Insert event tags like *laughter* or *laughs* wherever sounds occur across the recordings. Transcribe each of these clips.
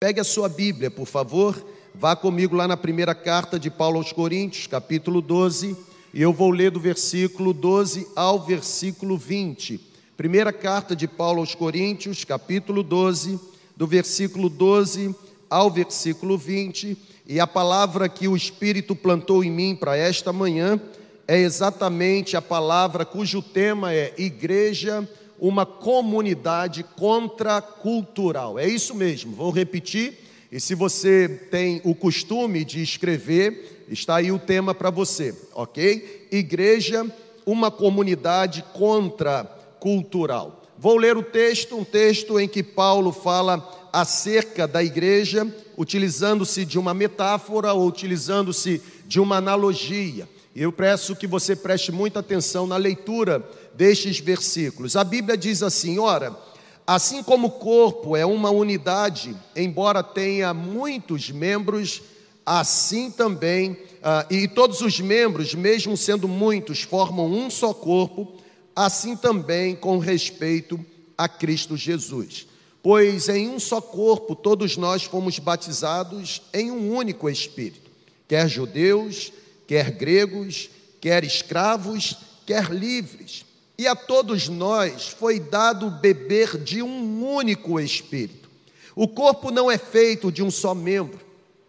Pegue a sua Bíblia, por favor, vá comigo lá na primeira carta de Paulo aos Coríntios, capítulo 12, e eu vou ler do versículo 12 ao versículo 20. Primeira carta de Paulo aos Coríntios, capítulo 12, do versículo 12 ao versículo 20, e a palavra que o Espírito plantou em mim para esta manhã é exatamente a palavra cujo tema é Igreja uma comunidade contracultural. É isso mesmo, vou repetir. E se você tem o costume de escrever, está aí o tema para você, ok? Igreja, uma comunidade contracultural. Vou ler o texto, um texto em que Paulo fala acerca da igreja, utilizando-se de uma metáfora ou utilizando-se de uma analogia. Eu peço que você preste muita atenção na leitura destes versículos. A Bíblia diz assim: ora, assim como o corpo é uma unidade, embora tenha muitos membros, assim também, ah, e todos os membros, mesmo sendo muitos, formam um só corpo, assim também com respeito a Cristo Jesus. Pois em um só corpo todos nós fomos batizados em um único Espírito, quer judeus, quer gregos, quer escravos, quer livres e a todos nós foi dado beber de um único espírito. O corpo não é feito de um só membro,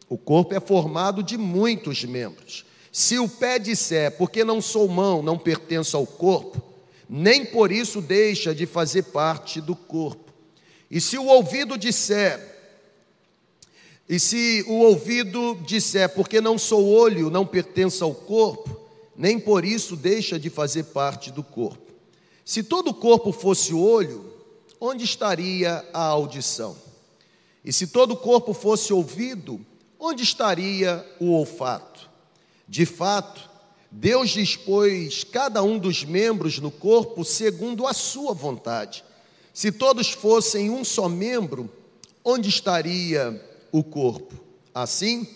o corpo é formado de muitos membros. Se o pé disser, porque não sou mão, não pertenço ao corpo, nem por isso deixa de fazer parte do corpo. E se o ouvido disser, e se o ouvido disser, porque não sou olho, não pertenço ao corpo, nem por isso deixa de fazer parte do corpo. Se todo o corpo fosse olho, onde estaria a audição? E se todo o corpo fosse ouvido, onde estaria o olfato? De fato, Deus dispôs cada um dos membros no corpo segundo a sua vontade. Se todos fossem um só membro, onde estaria o corpo? Assim,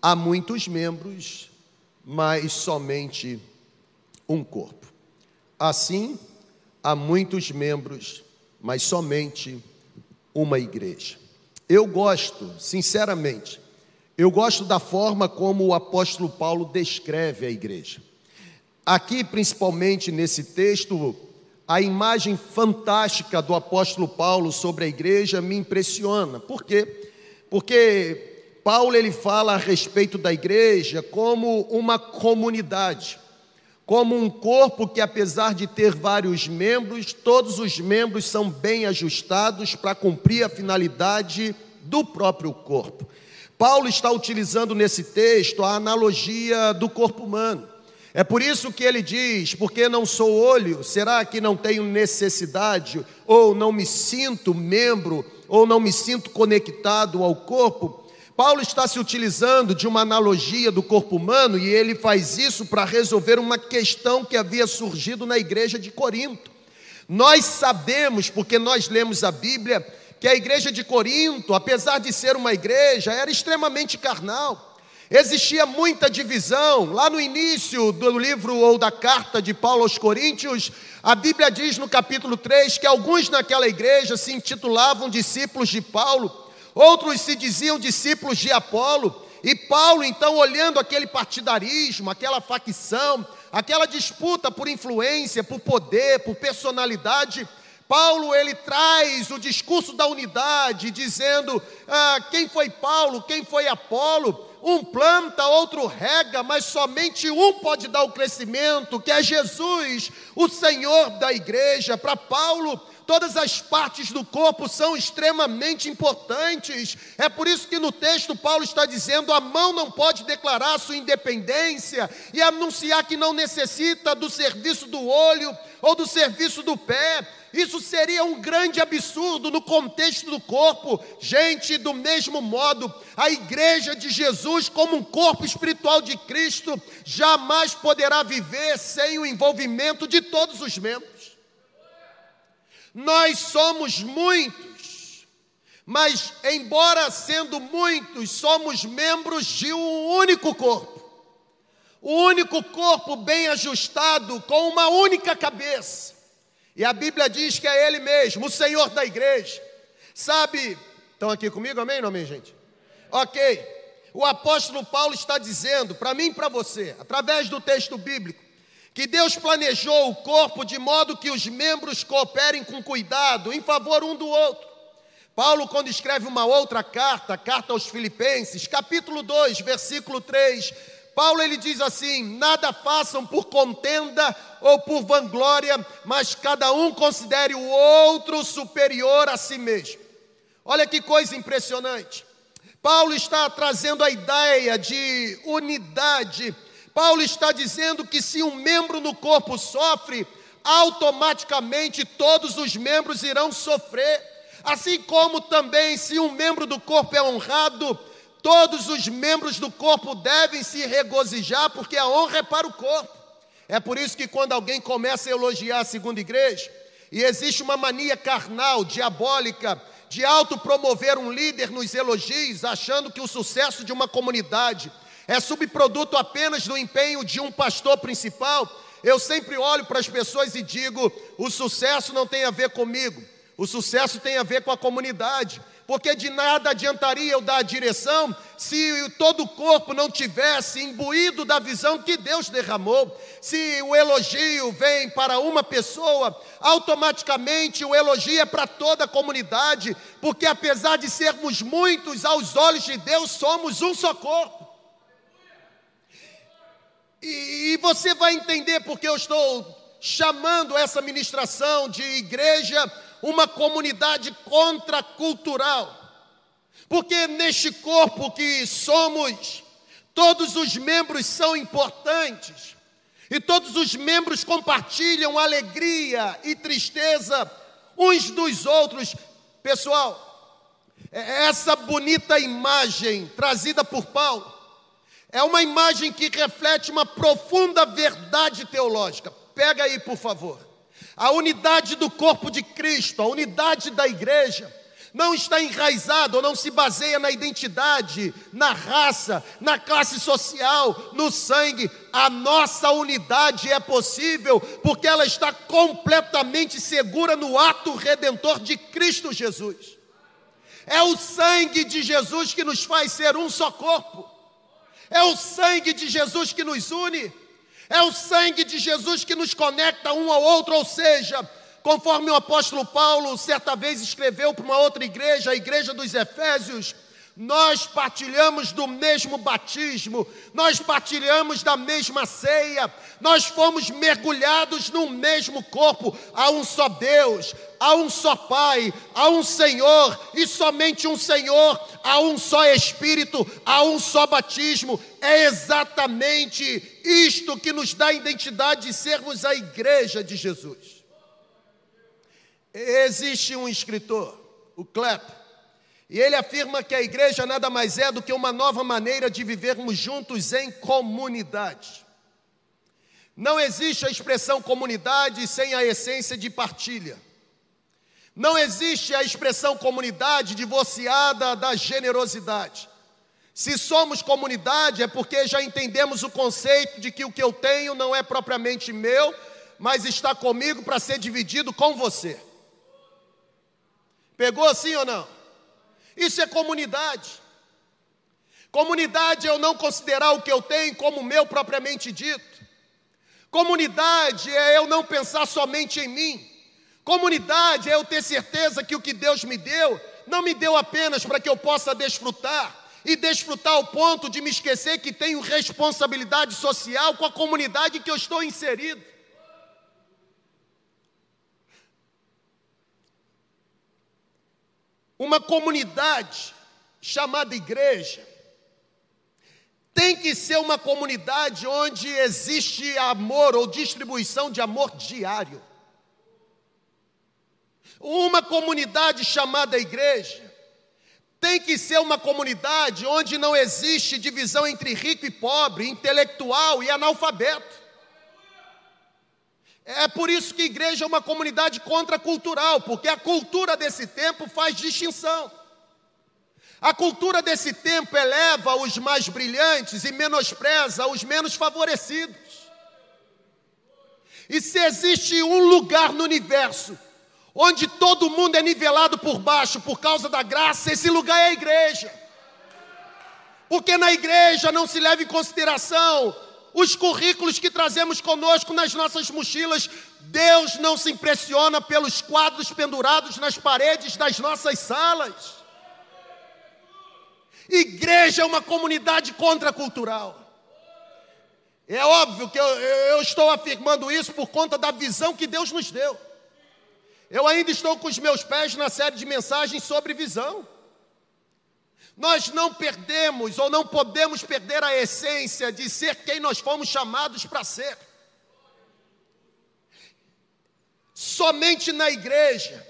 há muitos membros, mas somente um corpo. Assim, há muitos membros, mas somente uma igreja. Eu gosto, sinceramente, eu gosto da forma como o apóstolo Paulo descreve a igreja. Aqui, principalmente nesse texto, a imagem fantástica do apóstolo Paulo sobre a igreja me impressiona. Por quê? Porque Paulo ele fala a respeito da igreja como uma comunidade como um corpo que, apesar de ter vários membros, todos os membros são bem ajustados para cumprir a finalidade do próprio corpo. Paulo está utilizando nesse texto a analogia do corpo humano. É por isso que ele diz: porque não sou olho, será que não tenho necessidade, ou não me sinto membro, ou não me sinto conectado ao corpo? Paulo está se utilizando de uma analogia do corpo humano e ele faz isso para resolver uma questão que havia surgido na igreja de Corinto. Nós sabemos, porque nós lemos a Bíblia, que a igreja de Corinto, apesar de ser uma igreja, era extremamente carnal. Existia muita divisão. Lá no início do livro ou da carta de Paulo aos Coríntios, a Bíblia diz no capítulo 3 que alguns naquela igreja se intitulavam discípulos de Paulo outros se diziam discípulos de Apolo, e Paulo, então, olhando aquele partidarismo, aquela facção, aquela disputa por influência, por poder, por personalidade, Paulo ele traz o discurso da unidade, dizendo: ah, quem foi Paulo, quem foi Apolo, um planta, outro rega, mas somente um pode dar o crescimento, que é Jesus, o Senhor da igreja. Para Paulo, todas as partes do corpo são extremamente importantes. É por isso que no texto Paulo está dizendo: a mão não pode declarar sua independência e anunciar que não necessita do serviço do olho ou do serviço do pé. Isso seria um grande absurdo no contexto do corpo. Gente, do mesmo modo, a igreja de Jesus, como um corpo espiritual de Cristo, jamais poderá viver sem o envolvimento de todos os membros. Nós somos muitos, mas, embora sendo muitos, somos membros de um único corpo. O único corpo bem ajustado, com uma única cabeça. E a Bíblia diz que é Ele mesmo, o Senhor da igreja. Sabe, Estão aqui comigo, amém ou não amém, gente? Ok. O apóstolo Paulo está dizendo para mim e para você, através do texto bíblico, que Deus planejou o corpo de modo que os membros cooperem com cuidado em favor um do outro. Paulo, quando escreve uma outra carta, carta aos Filipenses, capítulo 2, versículo 3, Paulo ele diz assim: Nada façam por contenda ou por vanglória, mas cada um considere o outro superior a si mesmo. Olha que coisa impressionante. Paulo está trazendo a ideia de unidade. Paulo está dizendo que se um membro no corpo sofre, automaticamente todos os membros irão sofrer. Assim como também, se um membro do corpo é honrado, todos os membros do corpo devem se regozijar, porque a honra é para o corpo. É por isso que quando alguém começa a elogiar a segunda igreja, e existe uma mania carnal, diabólica, de autopromover um líder nos elogios, achando que o sucesso de uma comunidade é subproduto apenas do empenho de um pastor principal, eu sempre olho para as pessoas e digo: o sucesso não tem a ver comigo, o sucesso tem a ver com a comunidade porque de nada adiantaria eu dar a direção se todo o corpo não tivesse imbuído da visão que Deus derramou. Se o elogio vem para uma pessoa, automaticamente o elogio é para toda a comunidade, porque apesar de sermos muitos aos olhos de Deus, somos um só corpo. E, e você vai entender porque eu estou chamando essa ministração de igreja uma comunidade contracultural. Porque neste corpo que somos, todos os membros são importantes. E todos os membros compartilham alegria e tristeza uns dos outros. Pessoal, é essa bonita imagem trazida por Paulo é uma imagem que reflete uma profunda verdade teológica. Pega aí, por favor. A unidade do corpo de Cristo, a unidade da igreja, não está enraizada ou não se baseia na identidade, na raça, na classe social, no sangue. A nossa unidade é possível porque ela está completamente segura no ato redentor de Cristo Jesus. É o sangue de Jesus que nos faz ser um só corpo. É o sangue de Jesus que nos une. É o sangue de Jesus que nos conecta um ao outro, ou seja, conforme o apóstolo Paulo certa vez escreveu para uma outra igreja, a igreja dos Efésios, nós partilhamos do mesmo batismo, nós partilhamos da mesma ceia, nós fomos mergulhados no mesmo corpo. Há um só Deus, há um só Pai, há um Senhor e somente um Senhor, há um só Espírito, há um só batismo. É exatamente isto que nos dá a identidade de sermos a igreja de Jesus. Existe um escritor, o Klepp, e ele afirma que a igreja nada mais é do que uma nova maneira de vivermos juntos em comunidade. Não existe a expressão comunidade sem a essência de partilha. Não existe a expressão comunidade divorciada da generosidade. Se somos comunidade, é porque já entendemos o conceito de que o que eu tenho não é propriamente meu, mas está comigo para ser dividido com você. Pegou assim ou não? Isso é comunidade. Comunidade é eu não considerar o que eu tenho como meu propriamente dito. Comunidade é eu não pensar somente em mim. Comunidade é eu ter certeza que o que Deus me deu, não me deu apenas para que eu possa desfrutar, e desfrutar ao ponto de me esquecer que tenho responsabilidade social com a comunidade que eu estou inserido. Uma comunidade chamada igreja tem que ser uma comunidade onde existe amor ou distribuição de amor diário. Uma comunidade chamada igreja tem que ser uma comunidade onde não existe divisão entre rico e pobre, intelectual e analfabeto. É por isso que a igreja é uma comunidade contracultural, porque a cultura desse tempo faz distinção. A cultura desse tempo eleva os mais brilhantes e menospreza os menos favorecidos. E se existe um lugar no universo onde todo mundo é nivelado por baixo por causa da graça, esse lugar é a igreja. Porque na igreja não se leva em consideração os currículos que trazemos conosco nas nossas mochilas. Deus não se impressiona pelos quadros pendurados nas paredes das nossas salas. Igreja é uma comunidade contracultural. É óbvio que eu, eu, estou afirmando isso por conta da visão que Deus nos deu. Eu ainda estou com os meus pés na série de mensagens sobre visão. Nós não perdemos ou não podemos perder a essência de ser quem nós fomos chamados para ser. Somente na igreja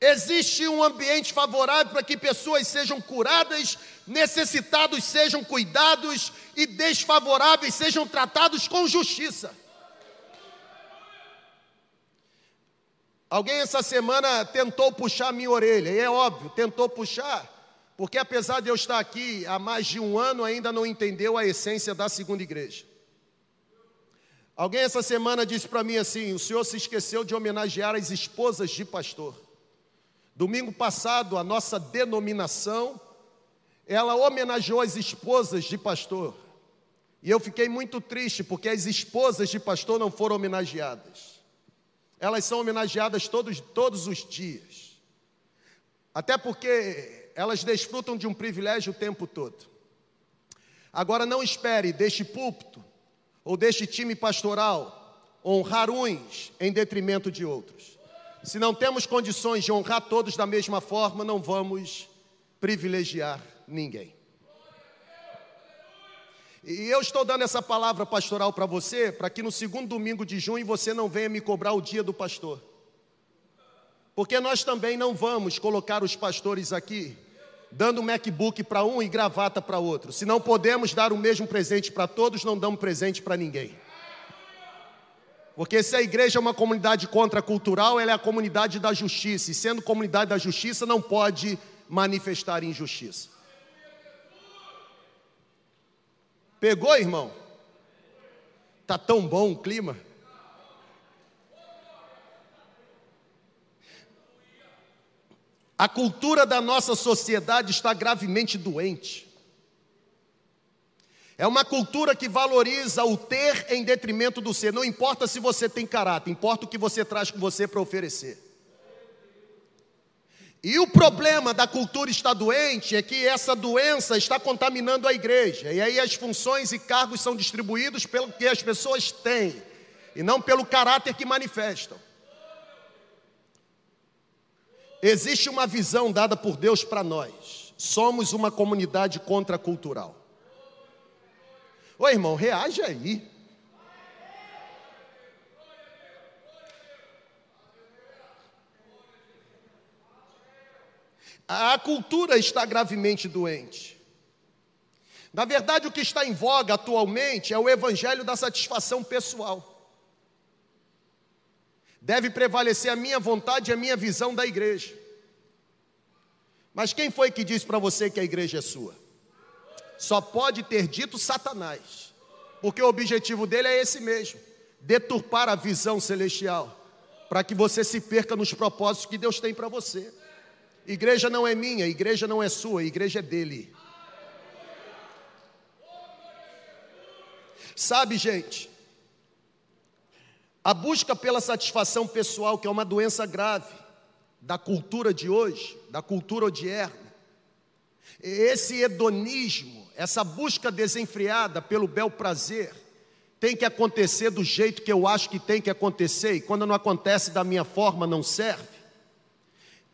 existe um ambiente favorável para que pessoas sejam curadas, necessitados sejam cuidados e desfavoráveis sejam tratados com justiça. Alguém essa semana tentou puxar minha orelha, e é óbvio, tentou puxar, porque apesar de eu estar aqui há mais de um ano, ainda não entendeu a essência da segunda igreja. Alguém essa semana disse para mim assim: o senhor se esqueceu de homenagear as esposas de pastor. Domingo passado, a nossa denominação, ela homenageou as esposas de pastor. E eu fiquei muito triste porque as esposas de pastor não foram homenageadas. Elas são homenageadas todos, todos os dias. Até porque elas desfrutam de um privilégio o tempo todo. Agora não espere deste púlpito ou deste time pastoral honrar uns em detrimento de outros. Se não temos condições de honrar todos da mesma forma, não vamos privilegiar ninguém. E eu estou dando essa palavra pastoral para você, para que no segundo domingo de junho você não venha me cobrar o dia do pastor. Porque nós também não vamos colocar os pastores aqui dando MacBook para um e gravata para outro. Se não podemos dar o mesmo presente para todos, não damos presente para ninguém. Porque se a igreja é uma comunidade contracultural, ela é a comunidade da justiça. E sendo comunidade da justiça, não pode manifestar injustiça. Pegou, irmão? Tá tão bom o clima. A cultura da nossa sociedade está gravemente doente. É uma cultura que valoriza o ter em detrimento do ser. Não importa se você tem caráter, importa o que você traz com você para oferecer. E o problema da cultura está doente é que essa doença está contaminando a igreja. E aí as funções e cargos são distribuídos pelo que as pessoas têm e não pelo caráter que manifestam. Existe uma visão dada por Deus para nós. Somos uma comunidade contracultural. Ô irmão, reage aí. A cultura está gravemente doente. Na verdade, o que está em voga atualmente é o evangelho da satisfação pessoal. Deve prevalecer a minha vontade e a minha visão da igreja. Mas quem foi que disse para você que a igreja é sua? Só pode ter dito Satanás, porque o objetivo dele é esse mesmo: deturpar a visão celestial, para que você se perca nos propósitos que Deus tem para você. Igreja não é minha, igreja não é sua, igreja é dele. Sabe, gente, a busca pela satisfação pessoal, que é uma doença grave da cultura de hoje, da cultura odierna, esse hedonismo, essa busca desenfreada pelo bel prazer, tem que acontecer do jeito que eu acho que tem que acontecer, e quando não acontece da minha forma, não serve.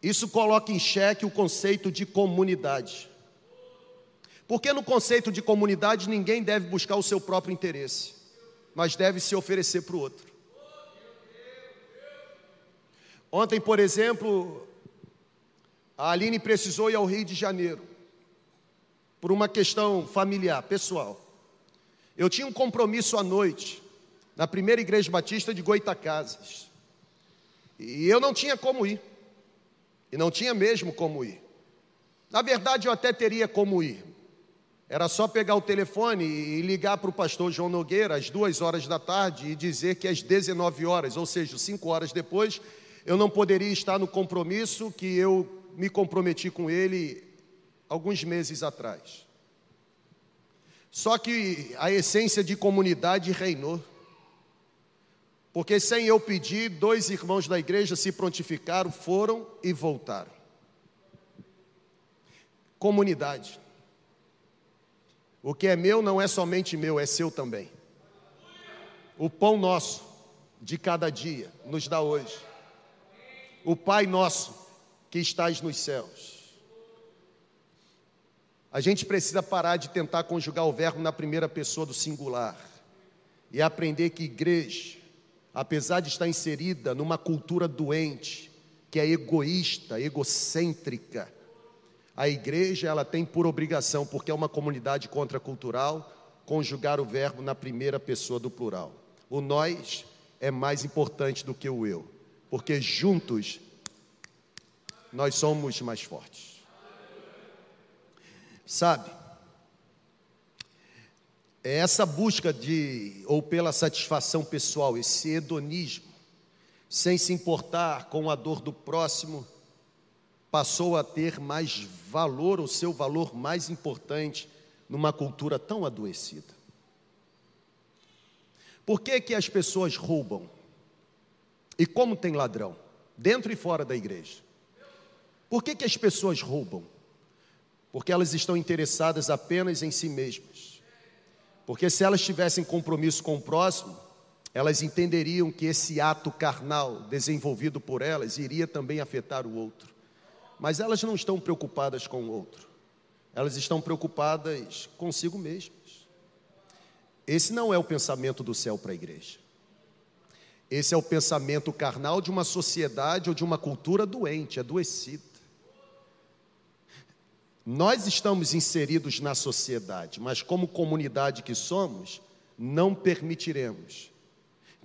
Isso coloca em xeque o conceito de comunidade. Porque no conceito de comunidade ninguém deve buscar o seu próprio interesse, mas deve se oferecer para o outro. Ontem, por exemplo, a Aline precisou ir ao Rio de Janeiro por uma questão familiar, pessoal. Eu tinha um compromisso à noite na primeira igreja batista de Goitacazes. E eu não tinha como ir. E não tinha mesmo como ir. Na verdade, eu até teria como ir. Era só pegar o telefone e ligar para o pastor João Nogueira às duas horas da tarde e dizer que às 19 horas, ou seja, cinco horas depois, eu não poderia estar no compromisso que eu me comprometi com ele alguns meses atrás. Só que a essência de comunidade reinou. Porque sem eu pedir, dois irmãos da igreja se prontificaram, foram e voltaram. Comunidade. O que é meu não é somente meu, é seu também. O pão nosso de cada dia nos dá hoje. O Pai nosso que estás nos céus. A gente precisa parar de tentar conjugar o verbo na primeira pessoa do singular e aprender que igreja, apesar de estar inserida numa cultura doente, que é egoísta, egocêntrica, a igreja ela tem por obrigação, porque é uma comunidade contracultural, conjugar o verbo na primeira pessoa do plural. O nós é mais importante do que o eu, porque juntos nós somos mais fortes. Sabe? É essa busca de ou pela satisfação pessoal, esse hedonismo, sem se importar com a dor do próximo, passou a ter mais valor, o seu valor mais importante numa cultura tão adoecida. Por que, que as pessoas roubam? E como tem ladrão? Dentro e fora da igreja. Por que, que as pessoas roubam? Porque elas estão interessadas apenas em si mesmas. Porque se elas tivessem compromisso com o próximo, elas entenderiam que esse ato carnal desenvolvido por elas iria também afetar o outro. Mas elas não estão preocupadas com o outro, elas estão preocupadas consigo mesmas. Esse não é o pensamento do céu para a igreja. Esse é o pensamento carnal de uma sociedade ou de uma cultura doente, adoecida. Nós estamos inseridos na sociedade, mas como comunidade que somos, não permitiremos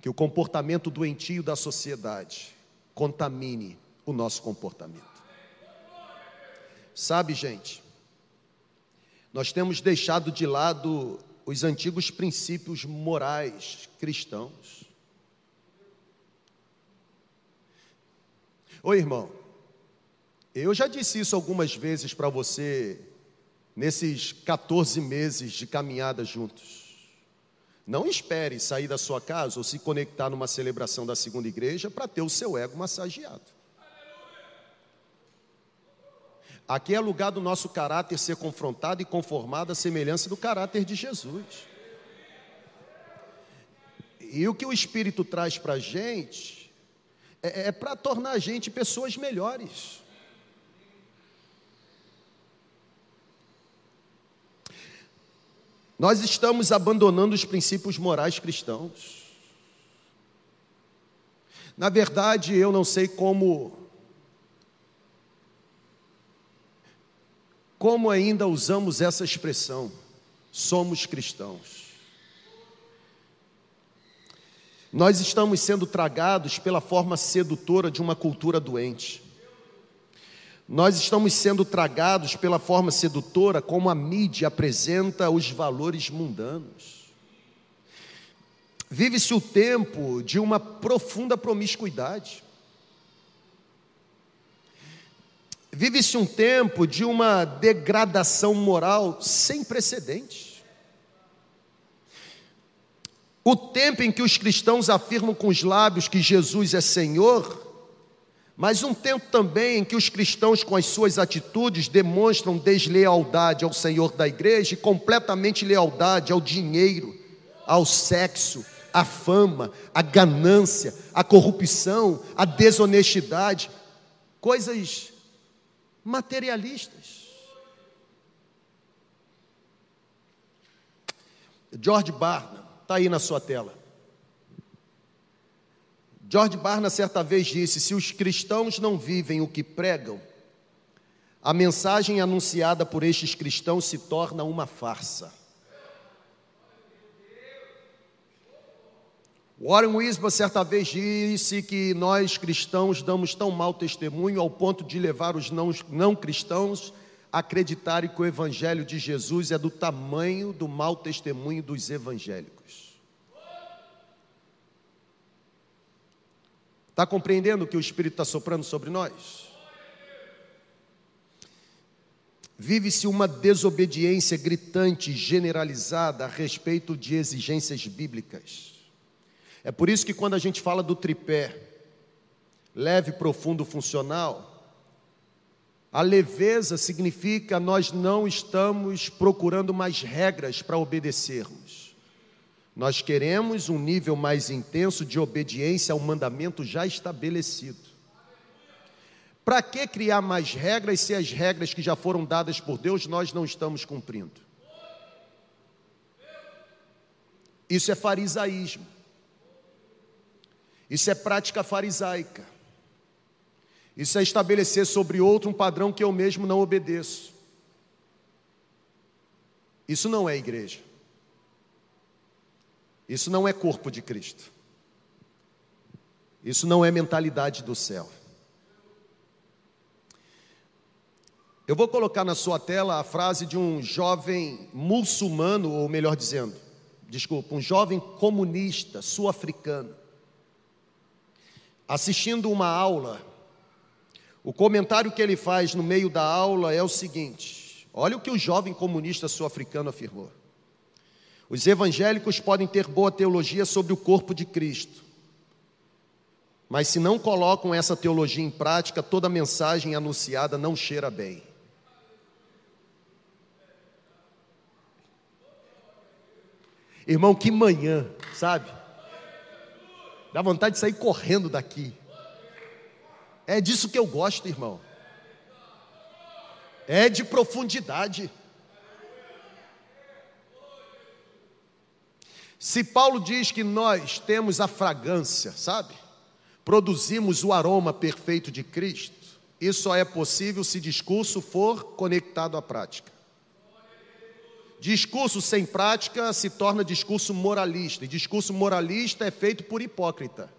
que o comportamento doentio da sociedade contamine o nosso comportamento. Sabe, gente, nós temos deixado de lado os antigos princípios morais cristãos. Oi, irmão, eu já disse isso algumas vezes para você nesses 14 meses de caminhada juntos. Não espere sair da sua casa ou se conectar numa celebração da segunda igreja para ter o seu ego massageado. Aqui é lugar do nosso caráter ser confrontado e conformado à semelhança do caráter de Jesus. E o que o Espírito traz para a gente é, é para tornar a gente pessoas melhores. Nós estamos abandonando os princípios morais cristãos. Na verdade, eu não sei como Como ainda usamos essa expressão? Somos cristãos. Nós estamos sendo tragados pela forma sedutora de uma cultura doente. Nós estamos sendo tragados pela forma sedutora como a mídia apresenta os valores mundanos. Vive-se o tempo de uma profunda promiscuidade. Vive-se um tempo de uma degradação moral sem precedentes. O tempo em que os cristãos afirmam com os lábios que Jesus é Senhor, mas um tempo também em que os cristãos, com as suas atitudes, demonstram deslealdade ao Senhor da igreja e completamente lealdade ao dinheiro, ao sexo, à fama, à ganância, à corrupção, à desonestidade, coisas materialistas. George Barna, está aí na sua tela. George Barna certa vez disse: se os cristãos não vivem o que pregam, a mensagem anunciada por estes cristãos se torna uma farsa. Warren Wisba certa vez disse que nós cristãos damos tão mau testemunho ao ponto de levar os não, não cristãos a acreditarem que o Evangelho de Jesus é do tamanho do mau testemunho dos evangélicos. Está compreendendo o que o Espírito está soprando sobre nós? Vive-se uma desobediência gritante, generalizada a respeito de exigências bíblicas. É por isso que quando a gente fala do tripé, leve, profundo, funcional, a leveza significa nós não estamos procurando mais regras para obedecermos. Nós queremos um nível mais intenso de obediência ao mandamento já estabelecido. Para que criar mais regras se as regras que já foram dadas por Deus nós não estamos cumprindo? Isso é farisaísmo. Isso é prática farisaica. Isso é estabelecer sobre outro um padrão que eu mesmo não obedeço. Isso não é igreja. Isso não é corpo de Cristo. Isso não é mentalidade do céu. Eu vou colocar na sua tela a frase de um jovem muçulmano, ou melhor dizendo, desculpa, um jovem comunista sul-africano, assistindo uma aula. O comentário que ele faz no meio da aula é o seguinte: olha o que o jovem comunista sul-africano afirmou. Os evangélicos podem ter boa teologia sobre o corpo de Cristo, mas se não colocam essa teologia em prática, toda mensagem anunciada não cheira bem. Irmão, que manhã, sabe? Dá vontade de sair correndo daqui. É disso que eu gosto, irmão. É de profundidade. Se Paulo diz que nós temos a fragrância, sabe? Produzimos o aroma perfeito de Cristo, isso só é possível se discurso for conectado à prática. Discurso sem prática se torna discurso moralista, e discurso moralista é feito por hipócrita.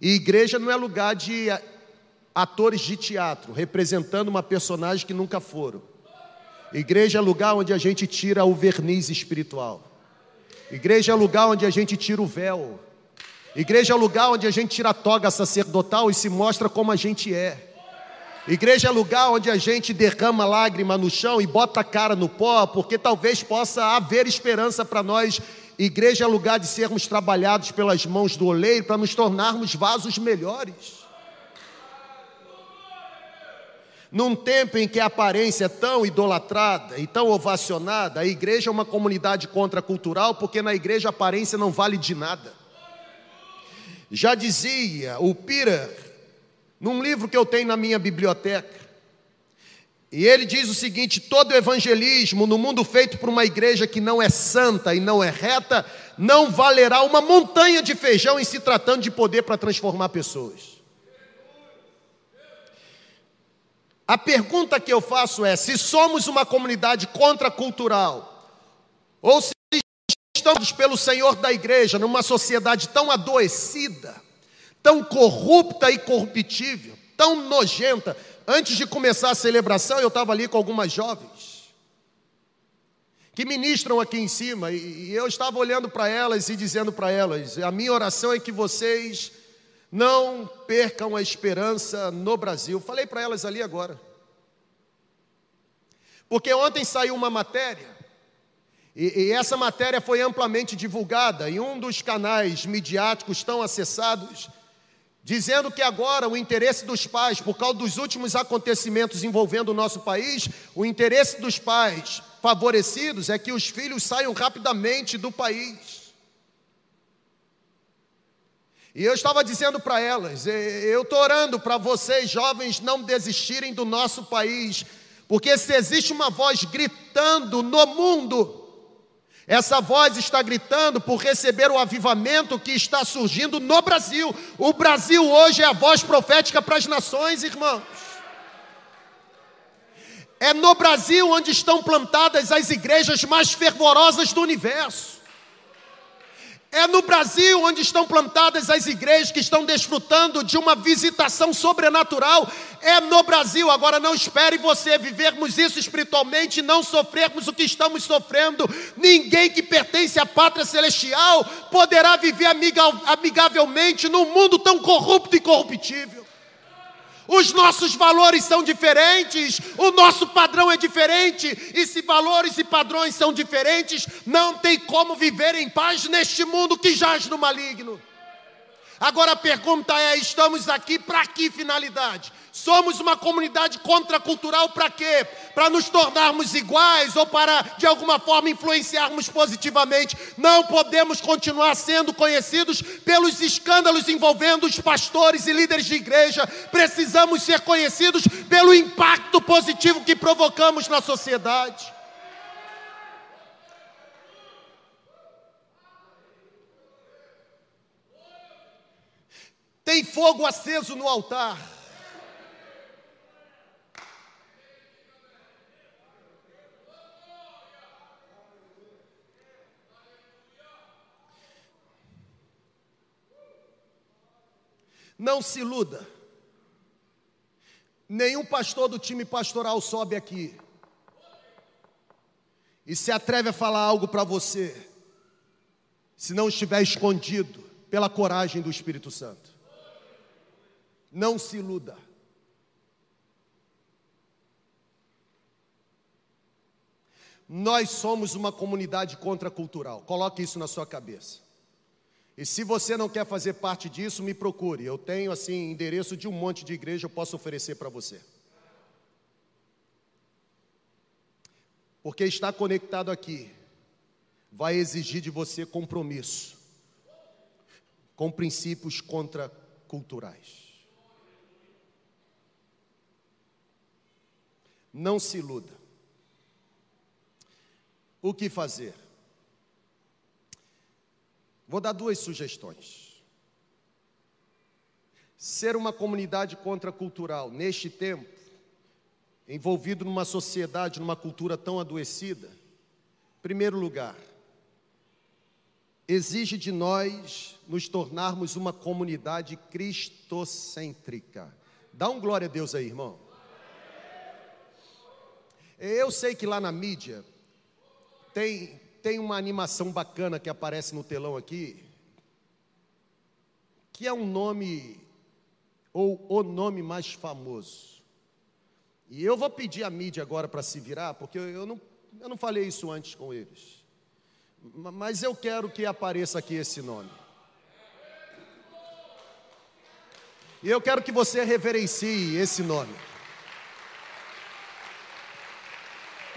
E igreja não é lugar de atores de teatro, representando uma personagem que nunca foram. Igreja é lugar onde a gente tira o verniz espiritual. Igreja é lugar onde a gente tira o véu. Igreja é lugar onde a gente tira a toga sacerdotal e se mostra como a gente é. Igreja é lugar onde a gente derrama lágrima no chão e bota a cara no pó, porque talvez possa haver esperança para nós. Igreja é lugar de sermos trabalhados pelas mãos do oleiro para nos tornarmos vasos melhores. Num tempo em que a aparência é tão idolatrada e tão ovacionada, a igreja é uma comunidade contracultural, porque na igreja a aparência não vale de nada. Já dizia o Peter num livro que eu tenho na minha biblioteca. E ele diz o seguinte: todo evangelismo no mundo feito por uma igreja que não é santa e não é reta, não valerá uma montanha de feijão em se tratando de poder para transformar pessoas. A pergunta que eu faço é: se somos uma comunidade contracultural, ou se estamos pelo Senhor da igreja numa sociedade tão adoecida, tão corrupta e corruptível, tão nojenta. Antes de começar a celebração, eu estava ali com algumas jovens que ministram aqui em cima, e eu estava olhando para elas e dizendo para elas: a minha oração é que vocês não percam a esperança no Brasil. Falei para elas ali agora. Porque ontem saiu uma matéria, e, e, essa matéria foi amplamente divulgada em um dos canais midiáticos tão acessados dizendo que agora o interesse dos pais, por causa dos últimos acontecimentos envolvendo o nosso país, o interesse dos pais favorecidos é que os filhos saiam rapidamente do país. E eu estava dizendo para elas, eu estou orando para vocês, jovens, não desistirem do nosso país, porque se existe uma voz gritando no mundo, essa voz está gritando por receber o avivamento que está surgindo no Brasil. O Brasil hoje é a voz profética para as nações, irmãos. É no Brasil onde estão plantadas as igrejas mais fervorosas do universo. É no Brasil onde estão plantadas as igrejas que estão desfrutando de uma visitação sobrenatural. É no Brasil. Agora não espere você vivermos isso espiritualmente e não sofrermos o que estamos sofrendo. Ninguém que pertence à pátria celestial poderá viver amigavelmente num mundo tão corrupto e corruptível os nossos valores são diferentes, o nosso padrão é diferente, e se valores e padrões são diferentes, não tem como viver em paz neste mundo que jaz no maligno. Agora a pergunta é: estamos aqui para que finalidade? Somos uma comunidade contracultural para quê? Para nos tornarmos iguais ou para de alguma forma influenciarmos positivamente? Não podemos continuar sendo conhecidos pelos escândalos envolvendo os pastores e líderes de igreja. Precisamos ser conhecidos pelo impacto positivo que provocamos na sociedade. Tem fogo aceso no altar. Não se iluda. Nenhum pastor do time pastoral sobe aqui e se atreve a falar algo para você, se não estiver escondido pela coragem do Espírito Santo. Não se iluda. Nós somos uma comunidade contracultural. Coloque isso na sua cabeça. E se você não quer fazer parte disso, me procure. Eu tenho assim endereço de um monte de igreja, eu posso oferecer para você. Porque estar conectado aqui vai exigir de você compromisso com princípios contraculturais. Não se iluda. O que fazer? Vou dar duas sugestões. Ser uma comunidade contracultural neste tempo, envolvido numa sociedade, numa cultura tão adoecida, primeiro lugar, exige de nós nos tornarmos uma comunidade cristocêntrica. Dá um glória a Deus aí, irmão. Eu sei que lá na mídia tem, tem uma animação bacana que aparece no telão aqui, que é um nome, ou o nome mais famoso. E eu vou pedir à mídia agora para se virar, porque eu não, eu não falei isso antes com eles. Mas eu quero que apareça aqui esse nome. E eu quero que você reverencie esse nome.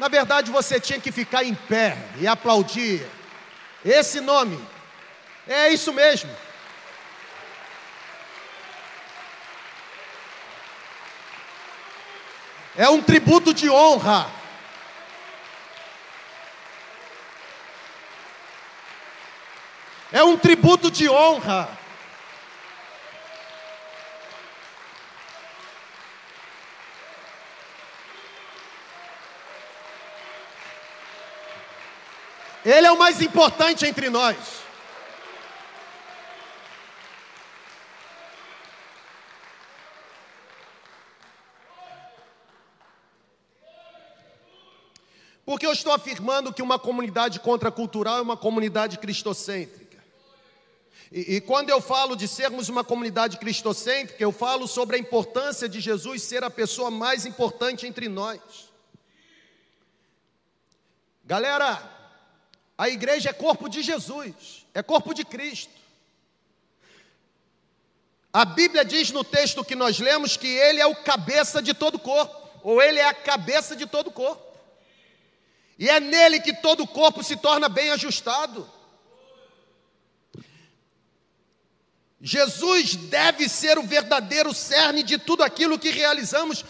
Na verdade, você tinha que ficar em pé e aplaudir. Esse nome. É isso mesmo. É um tributo de honra. É um tributo de honra. Ele é o mais importante entre nós. Porque eu estou afirmando que uma comunidade contracultural é uma comunidade cristocêntrica. E, e, quando eu falo de sermos uma comunidade cristocêntrica, eu falo sobre a importância de Jesus ser a pessoa mais importante entre nós. Galera, a igreja é corpo de Jesus, é corpo de Cristo. A Bíblia diz no texto que nós lemos que ele é o cabeça de todo corpo, ou ele é a cabeça de todo corpo. E é nele que todo o corpo se torna bem ajustado. Jesus deve ser o verdadeiro cerne de tudo aquilo que realizamos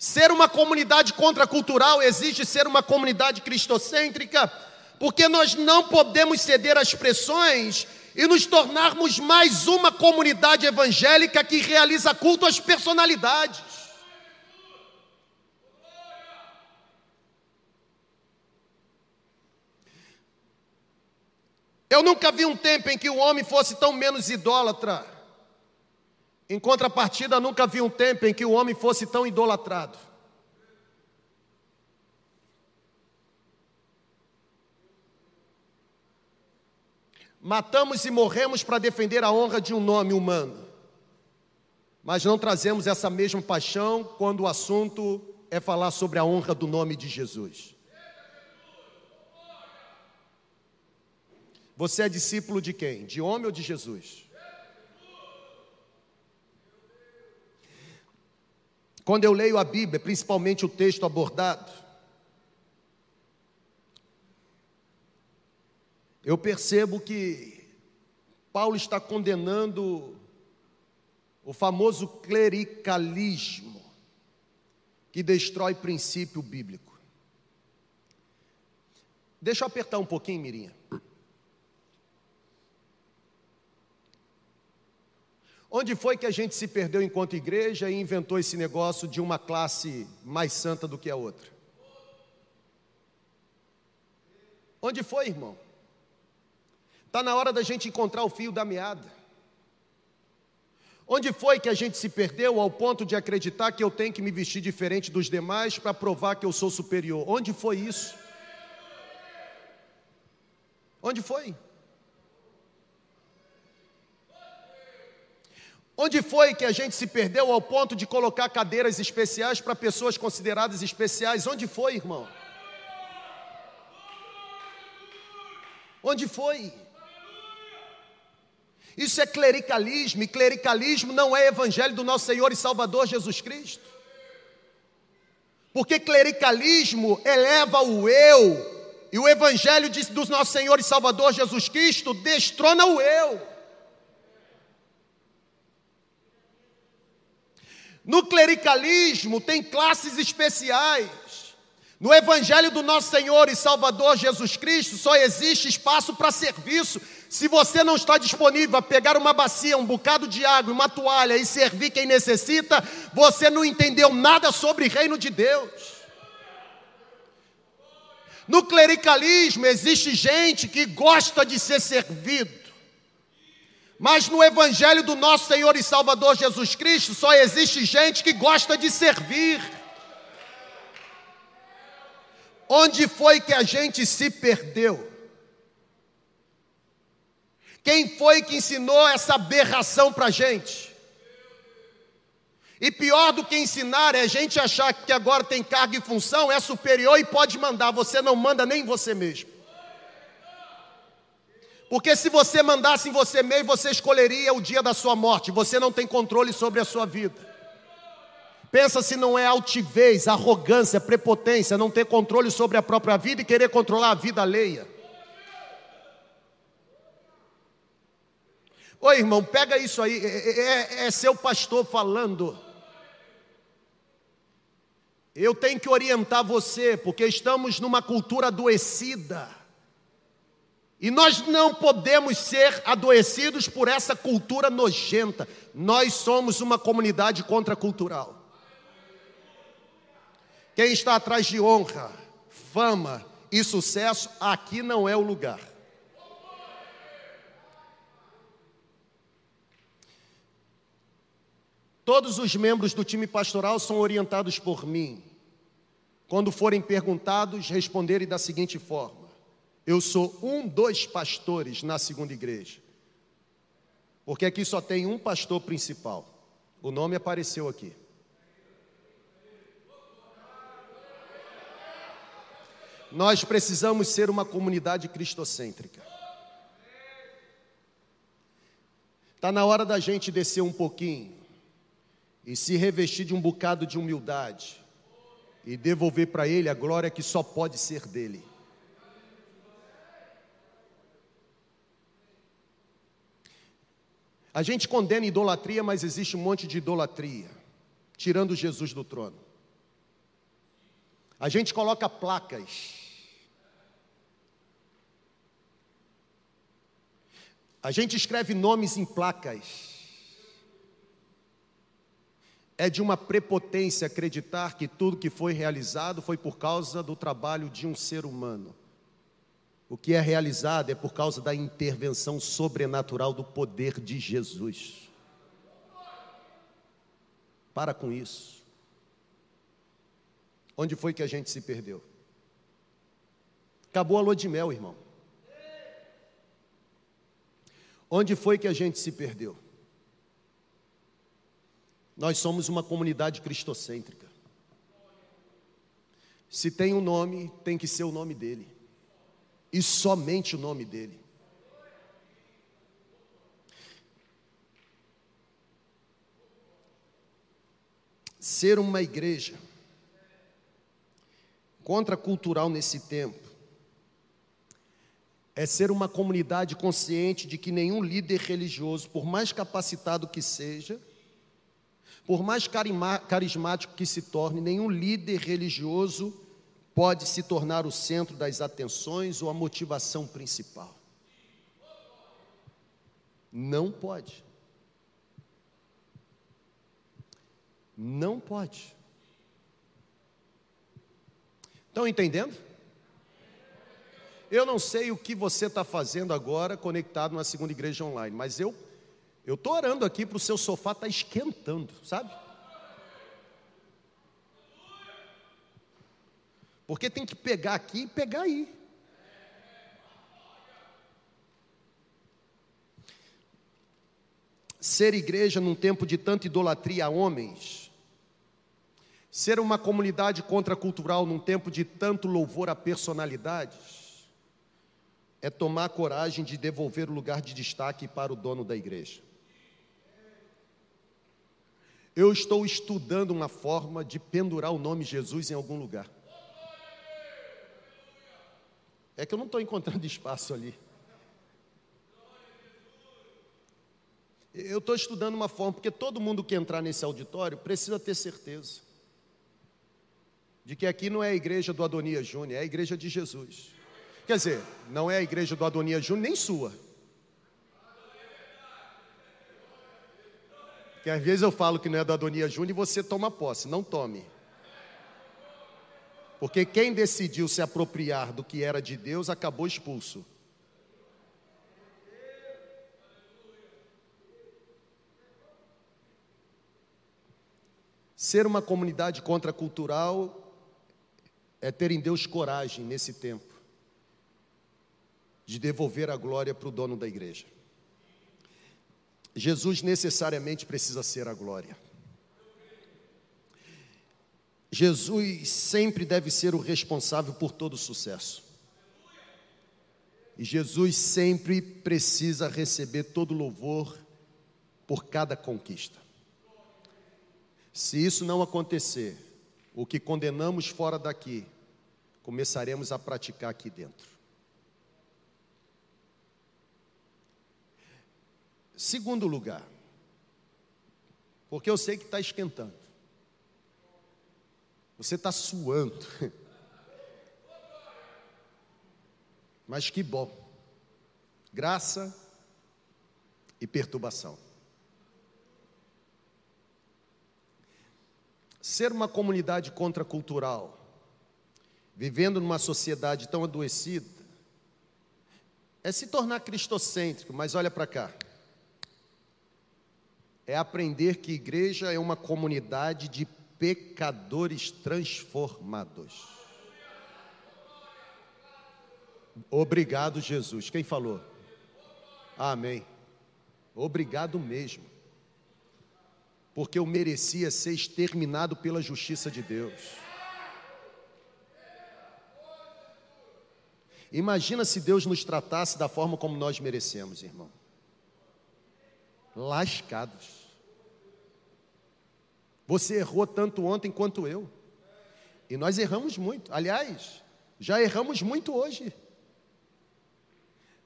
Ser uma comunidade contracultural exige ser uma comunidade cristocêntrica, porque nós não podemos ceder às pressões e nos tornarmos mais uma comunidade evangélica que realiza culto às personalidades. Eu nunca vi um tempo em que o homem fosse tão menos idólatra. Em contrapartida, nunca vi um tempo em que o homem fosse tão idolatrado. Matamos e morremos para defender a honra de um nome humano, mas não trazemos essa mesma paixão quando o assunto é falar sobre a honra do nome de Jesus. Você é discípulo de quem? De homem ou de Jesus? Quando eu leio a Bíblia, principalmente o texto abordado, eu percebo que Paulo está condenando o famoso clericalismo que destrói princípio bíblico. Deixa eu apertar um pouquinho, Mirinha. Onde foi que a gente se perdeu enquanto igreja e inventou esse negócio de uma classe mais santa do que a outra? Onde foi, irmão? Está na hora da gente encontrar o fio da meada. Onde foi que a gente se perdeu ao ponto de acreditar que eu tenho que me vestir diferente dos demais para provar que eu sou superior? Onde foi isso? Onde foi? Onde foi que a gente se perdeu ao ponto de colocar cadeiras especiais para pessoas consideradas especiais? Onde foi, irmão? Onde foi? Isso é clericalismo, e clericalismo não é evangelho do nosso Senhor e Salvador Jesus Cristo. Porque clericalismo eleva o eu, e o evangelho do nosso Senhor e Salvador Jesus Cristo destrona o eu. No clericalismo tem classes especiais. No Evangelho do nosso Senhor e Salvador Jesus Cristo só existe espaço para serviço. Se você não está disponível a pegar uma bacia, um bocado de água, uma toalha e servir quem necessita, você não entendeu nada sobre o reino de Deus. No clericalismo existe gente que gosta de ser servido. Mas no Evangelho do nosso Senhor e Salvador Jesus Cristo só existe gente que gosta de servir. Onde foi que a gente se perdeu? Quem foi que ensinou essa aberração para a gente? E pior do que ensinar é a gente achar que agora tem carga e função, é superior e pode mandar, você não manda nem em você mesmo. Porque se você mandasse em você mesmo, você escolheria o dia da sua morte, você não tem controle sobre a sua vida. Pensa se não é altivez, arrogância, prepotência, não ter controle sobre a própria vida e querer controlar a vida alheia. Oi, irmão, pega isso aí, é, é, é, é seu pastor falando. Eu tenho que orientar você, porque estamos numa cultura adoecida. E nós não podemos ser adoecidos por essa cultura nojenta. Nós somos uma comunidade contracultural. Quem está atrás de honra, fama e sucesso, aqui não é o lugar. Todos os membros do time pastoral são orientados por mim. Quando forem perguntados, responderem da seguinte forma: Eu sou um dos pastores na segunda igreja. Porque aqui só tem um pastor principal. O nome apareceu aqui. Nós precisamos ser uma comunidade cristocêntrica. Está na hora da gente descer um pouquinho e se revestir de um bocado de humildade e devolver para Ele a glória que só pode ser dele. A gente condena idolatria, mas existe um monte de idolatria, tirando Jesus do trono. A gente coloca placas A gente escreve nomes em placas. É de uma prepotência acreditar que tudo que foi realizado foi por causa do trabalho de um ser humano. O que é realizado é por causa da intervenção sobrenatural do poder de Jesus. Para com isso. Onde foi que a gente se perdeu? Acabou a lua de mel, irmão. Onde foi que a gente se perdeu? Nós somos uma comunidade cristocêntrica. Se tem um nome, tem que ser o nome dele. E somente o nome dele. Ser uma igreja contracultural nesse tempo é ser uma comunidade consciente de que nenhum líder religioso, por mais capacitado que seja, por mais carismático que se torne, nenhum líder religioso pode se tornar o centro das atenções ou a motivação principal. Não pode. Não pode. Estão entendendo? Eu não sei o que você está fazendo agora conectado na segunda igreja online, mas eu eu estou orando aqui para o seu sofá estar tá esquentando, sabe? Porque tem que pegar aqui e pegar aí. Ser igreja num tempo de tanta idolatria a homens, ser uma comunidade contracultural num tempo de tanto louvor a personalidades, é tomar coragem de devolver o lugar de destaque para o dono da igreja. Eu estou estudando uma forma de pendurar o nome Jesus em algum lugar. É que eu não estou encontrando espaço ali. Eu estou estudando uma forma, porque todo mundo que entrar nesse auditório precisa ter certeza de que aqui não é a igreja do Adonias Júnior, é a igreja de Jesus. Quer dizer, não é a igreja do Adonias Júnior, nem sua. Que às vezes eu falo que não é da Adonia Júnior e você toma posse. Não tome. Porque quem decidiu se apropriar do que era de Deus acabou expulso. Ser uma comunidade contracultural é ter em Deus coragem nesse tempo de devolver a glória para o dono da igreja. Jesus necessariamente precisa ser a glória. Jesus sempre deve ser o responsável por todo o sucesso. E Jesus sempre precisa receber todo louvor por cada conquista. Se isso não acontecer, o que condenamos fora daqui, começaremos a praticar aqui dentro. Segundo lugar, porque eu sei que está esquentando, você está suando, mas que bom, graça e perturbação. Ser uma comunidade contracultural, vivendo numa sociedade tão adoecida, é se tornar cristocêntrico, mas olha para cá. É aprender que igreja é uma comunidade de pecadores transformados. Obrigado, Jesus. Quem falou? Amém. Obrigado mesmo. Porque eu merecia ser exterminado pela justiça de Deus. Imagina se Deus nos tratasse da forma como nós merecemos, irmão. Lascados. Você errou tanto ontem quanto eu. E nós erramos muito. Aliás, já erramos muito hoje.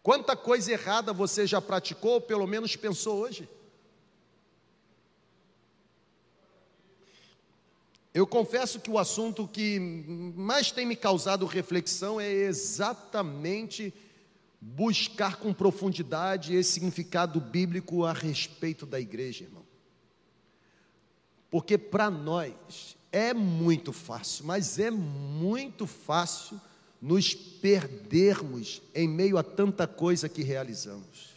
Quanta coisa errada você já praticou, ou pelo menos pensou hoje? Eu confesso que o assunto que mais tem me causado reflexão é exatamente buscar com profundidade esse significado bíblico a respeito da igreja, irmão. Porque para nós é muito fácil, mas é muito fácil nos perdermos em meio a tanta coisa que realizamos.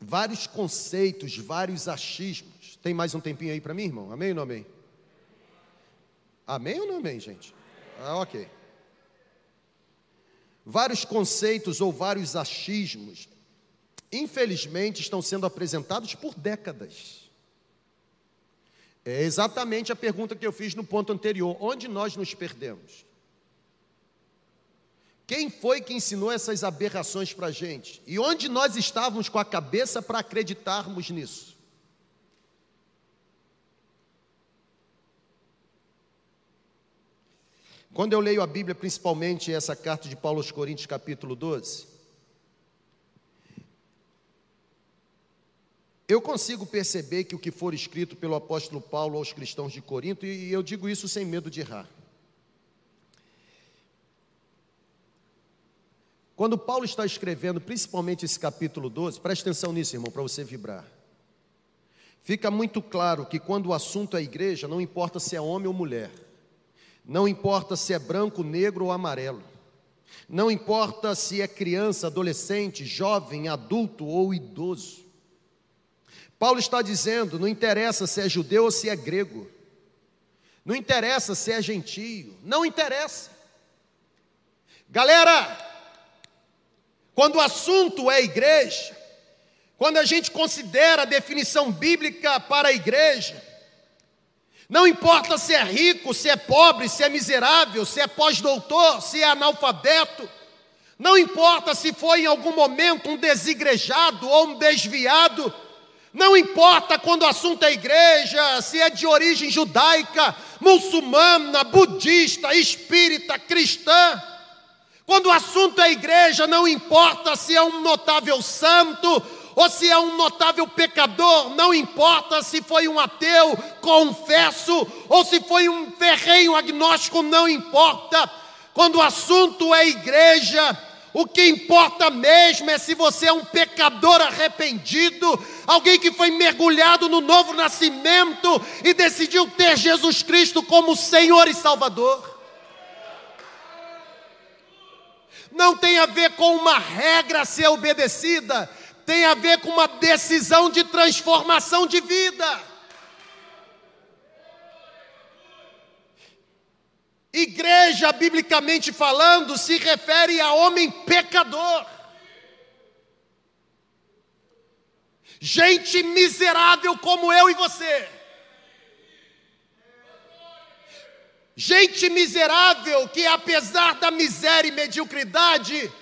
Vários conceitos, vários achismos. Tem mais um tempinho aí para mim, irmão? Amém ou não amém? Amém ou não amém, gente? Ah, ok. Vários conceitos ou vários achismos, infelizmente, estão sendo apresentados por décadas. É exatamente a pergunta que eu fiz no ponto anterior: onde nós nos perdemos? Quem foi que ensinou essas aberrações para a gente? E onde nós estávamos com a cabeça para acreditarmos nisso? Quando eu leio a Bíblia, principalmente essa carta de Paulo aos Coríntios, capítulo 12, Eu consigo perceber que o que for escrito pelo apóstolo Paulo aos cristãos de Corinto, e eu digo isso sem medo de errar. Quando Paulo está escrevendo, principalmente esse capítulo 12, preste atenção nisso, irmão, para você vibrar. Fica muito claro que quando o assunto é igreja, não importa se é homem ou mulher, não importa se é branco, negro ou amarelo, não importa se é criança, adolescente, jovem, adulto ou idoso, Paulo está dizendo: não interessa se é judeu ou se é grego, não interessa se é gentio, não interessa. Galera, quando o assunto é igreja, quando a gente considera a definição bíblica para a igreja, não importa se é rico, se é pobre, se é miserável, se é pós-doutor, se é analfabeto, não importa se foi em algum momento um desigrejado ou um desviado, não importa quando o assunto é igreja, se é de origem judaica, muçulmana, budista, espírita, cristã. Quando o assunto é igreja, não importa se é um notável santo ou se é um notável pecador, não importa se foi um ateu, confesso, ou se foi um ferrenho agnóstico, não importa. Quando o assunto é igreja, o que importa mesmo é se você é um pecador arrependido, alguém que foi mergulhado no novo nascimento e decidiu ter Jesus Cristo como Senhor e Salvador. Não tem a ver com uma regra a ser obedecida, tem a ver com uma decisão de transformação de vida. Igreja, biblicamente falando, se refere a homem pecador. Gente miserável como eu e você. Gente miserável que, apesar da miséria e mediocridade,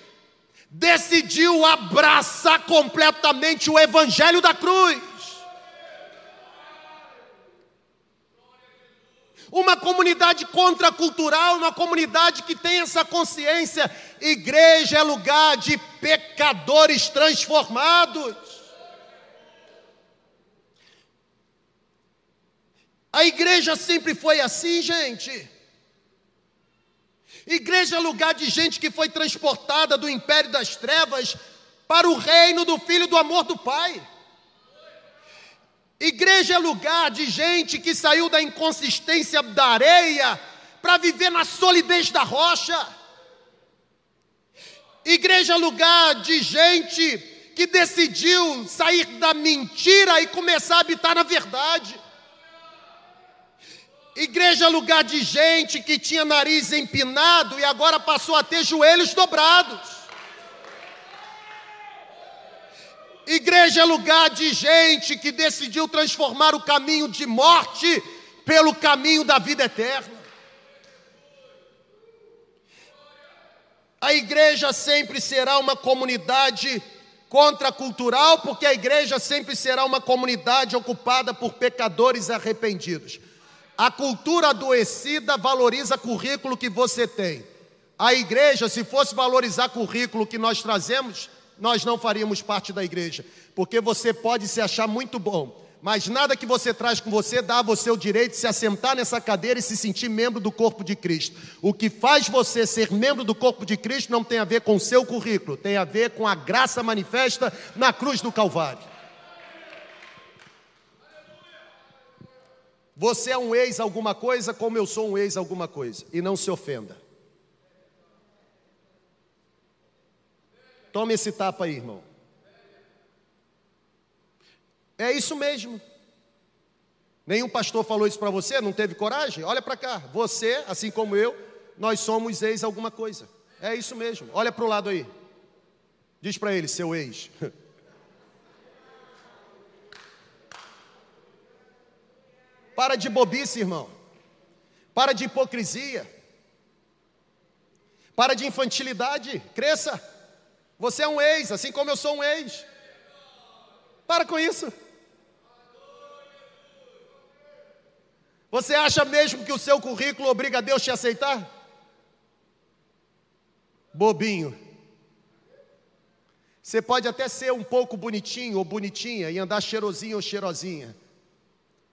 decidiu abraçar completamente o Evangelho da cruz. Uma comunidade contracultural, uma comunidade que tem essa consciência. Igreja é lugar de pecadores transformados. A igreja sempre foi assim, gente. Igreja é lugar de gente que foi transportada do império das trevas para o reino do Filho do amor do Pai. Igreja é lugar de gente que saiu da inconsistência da areia para viver na solidez da rocha. Igreja é lugar de gente que decidiu sair da mentira e começar a habitar na verdade. Igreja é lugar de gente que tinha nariz empinado e agora passou a ter joelhos dobrados. Igreja é lugar de gente que decidiu transformar o caminho de morte pelo caminho da vida eterna. A igreja sempre será uma comunidade contracultural, porque a igreja sempre será uma comunidade ocupada por pecadores arrependidos. A cultura adoecida valoriza currículo que você tem. A igreja, se fosse valorizar currículo que nós trazemos, nós não faríamos parte da igreja, porque você pode se achar muito bom, mas nada que você traz com você dá a você o direito de se assentar nessa cadeira e se sentir membro do corpo de Cristo. O que faz você ser membro do corpo de Cristo não tem a ver com o seu currículo, tem a ver com a graça manifesta na cruz do Calvário. Você é um ex alguma coisa, como eu sou um ex alguma coisa. E não se ofenda. Tome esse tapa aí, irmão. É isso mesmo. Nenhum pastor falou isso para você, não teve coragem? Olha para cá. Você, assim como eu, nós somos ex alguma coisa. É isso mesmo. Olha para o lado aí. Diz para ele, seu ex. *laughs* Para de bobice, irmão. Para de hipocrisia. Para de infantilidade. Cresça. Você é um ex, assim como eu sou um ex. Para com isso. Você acha mesmo que o seu currículo obriga a Deus te aceitar? Bobinho. Você pode até ser um pouco bonitinho ou bonitinha e andar cheirosinho ou cheirosinha.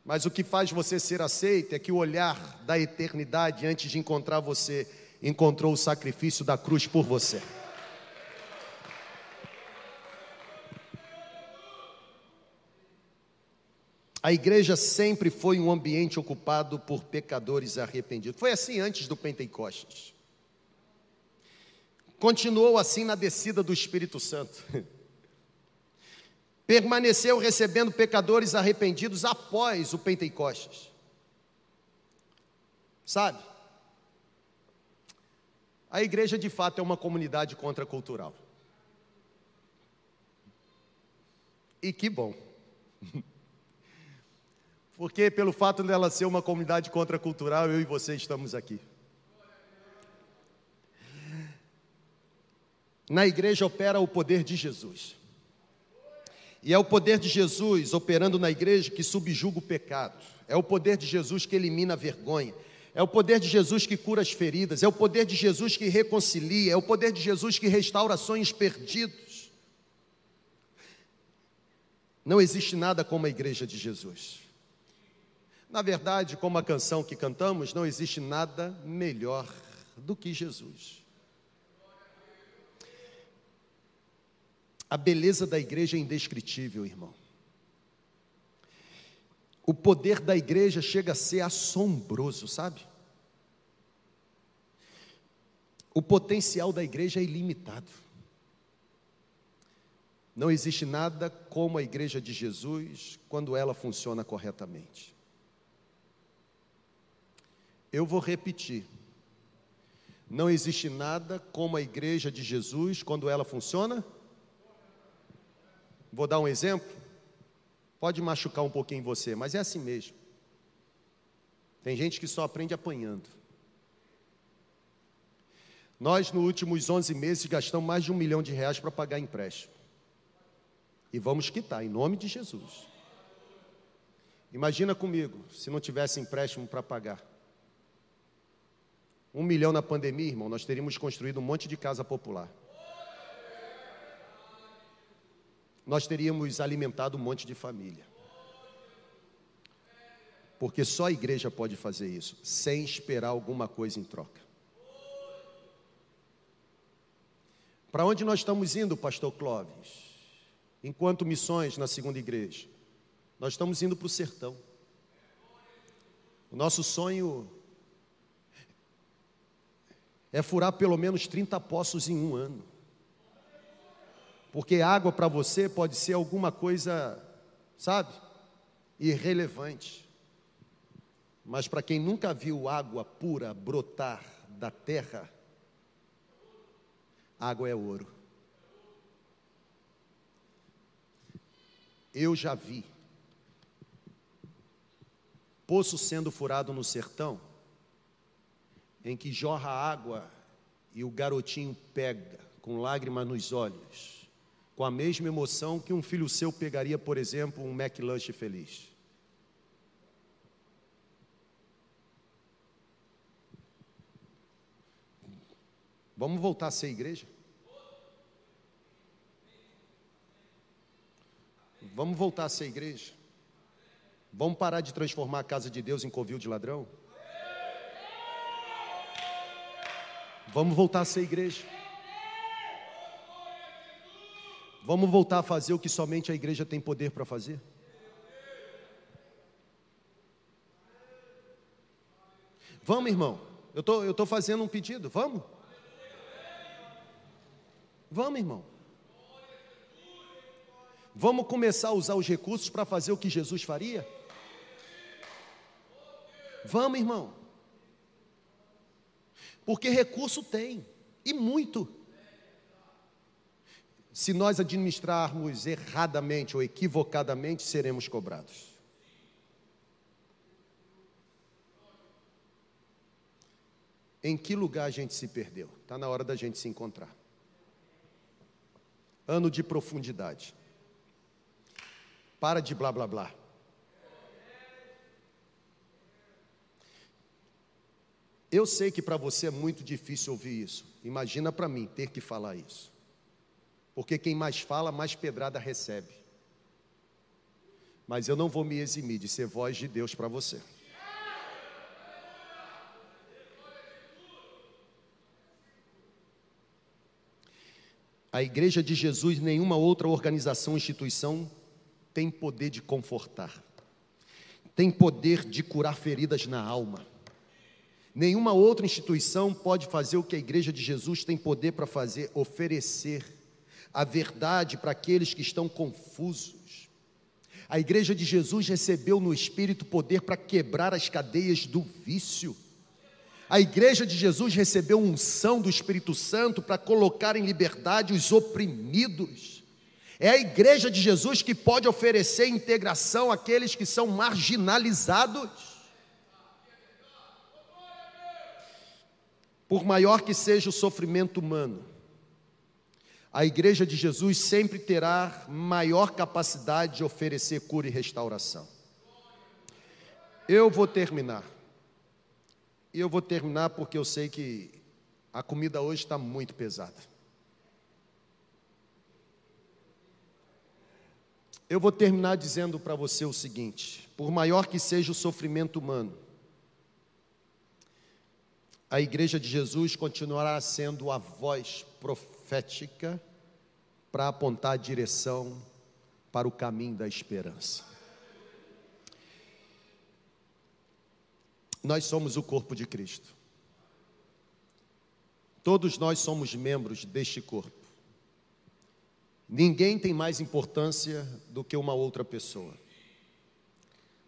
Mas o que faz você ser aceito é que o olhar da eternidade, antes de encontrar você, encontrou o sacrifício da cruz por você. A igreja sempre foi um ambiente ocupado por pecadores arrependidos. Foi assim antes do Pentecostes. Continuou assim na descida do Espírito Santo. *laughs* permaneceu recebendo pecadores arrependidos após o Pentecostes. Sabe? A igreja de fato é uma comunidade contracultural. E que bom. *laughs* Porque pelo fato dela ser uma comunidade contracultural, eu e você estamos aqui. Na igreja opera o poder de Jesus. E é o poder de Jesus operando na igreja que subjuga o pecado. É o poder de Jesus que elimina a vergonha. É o poder de Jesus que cura as feridas. É o poder de Jesus que reconcilia. É o poder de Jesus que restaura sonhos perdidos. Não existe nada como a igreja de Jesus. Na verdade, como a canção que cantamos, não existe nada melhor do que Jesus. A beleza da igreja é indescritível, irmão. O poder da igreja chega a ser assombroso, sabe? O potencial da igreja é ilimitado. Não existe nada como a igreja de Jesus quando ela funciona corretamente. Eu vou repetir. Não existe nada como a igreja de Jesus quando ela funciona Vou dar um exemplo. Pode machucar um pouquinho você, mas é assim mesmo. Tem gente que só aprende apanhando. Nós, nos últimos 11 meses, gastamos mais de um milhão de reais para pagar empréstimo. E vamos quitar, em nome de Jesus. Imagina comigo, se não tivesse empréstimo para pagar. Um milhão na pandemia, irmão, nós teríamos construído um monte de casa popular. nós teríamos alimentado um monte de família. Porque só a igreja pode fazer isso, sem esperar alguma coisa em troca. Para onde nós estamos indo, pastor Clóvis? Enquanto missões na segunda igreja, nós estamos indo para o sertão. O nosso sonho é furar pelo menos 30 poços em um ano. Porque água para você pode ser alguma coisa, sabe, irrelevante. Mas para quem nunca viu água pura brotar da terra, água é ouro. Eu já vi poço sendo furado no sertão, em que jorra água e o garotinho pega com lágrimas nos olhos com a mesma emoção que um filho seu pegaria, por exemplo, um McLanche feliz. Vamos voltar a ser igreja? Vamos voltar a ser igreja? Vamos parar de transformar a casa de Deus em covil de ladrão? Vamos voltar a ser igreja? Vamos voltar a fazer o que somente a igreja tem poder para fazer? Vamos, irmão. Eu tô, estou tô fazendo um pedido. Vamos? Vamos, irmão. Vamos começar a usar os recursos para fazer o que Jesus faria? Vamos, irmão. Porque recurso tem, e muito. Se nós administrarmos erradamente ou equivocadamente, seremos cobrados. Em que lugar a gente se perdeu? Está na hora da gente se encontrar. Ano de profundidade. Para de blá blá blá. Eu sei que para você é muito difícil ouvir isso. Imagina para mim ter que falar isso. Porque quem mais fala, mais pedrada recebe. Mas eu não vou me eximir de ser voz de Deus para você. A Igreja de Jesus, nenhuma outra organização, instituição tem poder de confortar, tem poder de curar feridas na alma Nenhuma outra instituição pode fazer o que a Igreja de Jesus tem poder para fazer, oferecer a verdade para aqueles que estão confusos. A Igreja de Jesus recebeu no Espírito poder para quebrar as cadeias do vício. A Igreja de Jesus recebeu unção do Espírito Santo para colocar em liberdade os oprimidos. É a Igreja de Jesus que pode oferecer integração àqueles que são marginalizados. Por maior que seja o sofrimento humano, a igreja de Jesus sempre terá maior capacidade de oferecer cura e restauração. Eu vou terminar. E eu vou terminar porque eu sei que a comida hoje está muito pesada. Eu vou terminar dizendo para você o seguinte: por maior que seja o sofrimento humano, a Igreja de Jesus continuará sendo a voz profética para apontar a direção para o caminho da esperança. Nós somos o corpo de Cristo. Todos nós somos membros deste corpo. Ninguém tem mais importância do que uma outra pessoa.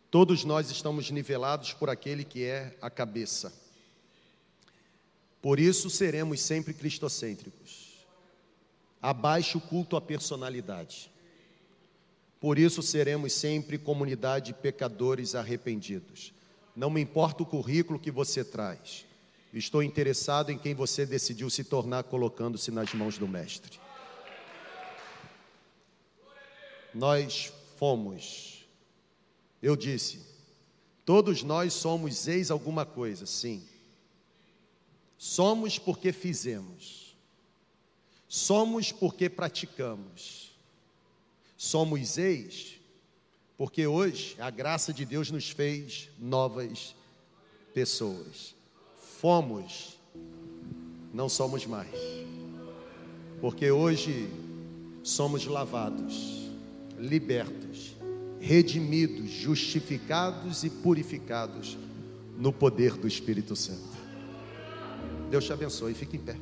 Todos nós estamos nivelados por aquele que é a cabeça. Por isso seremos sempre cristocêntricos. Abaixo o culto à personalidade. Por isso seremos sempre comunidade de pecadores arrependidos. Não me importa o currículo que você traz. Estou interessado em quem você decidiu se tornar colocando-se nas mãos do Mestre. Nós fomos. Eu disse, todos nós somos ex alguma coisa, sim. Somos porque fizemos. Somos porque praticamos. Somos ex porque hoje a graça de Deus nos fez novas pessoas. Fomos, não somos mais. Porque hoje somos lavados, libertos, redimidos, justificados e purificados no poder do Espírito Santo. Deus te abençoe. Fique em pé.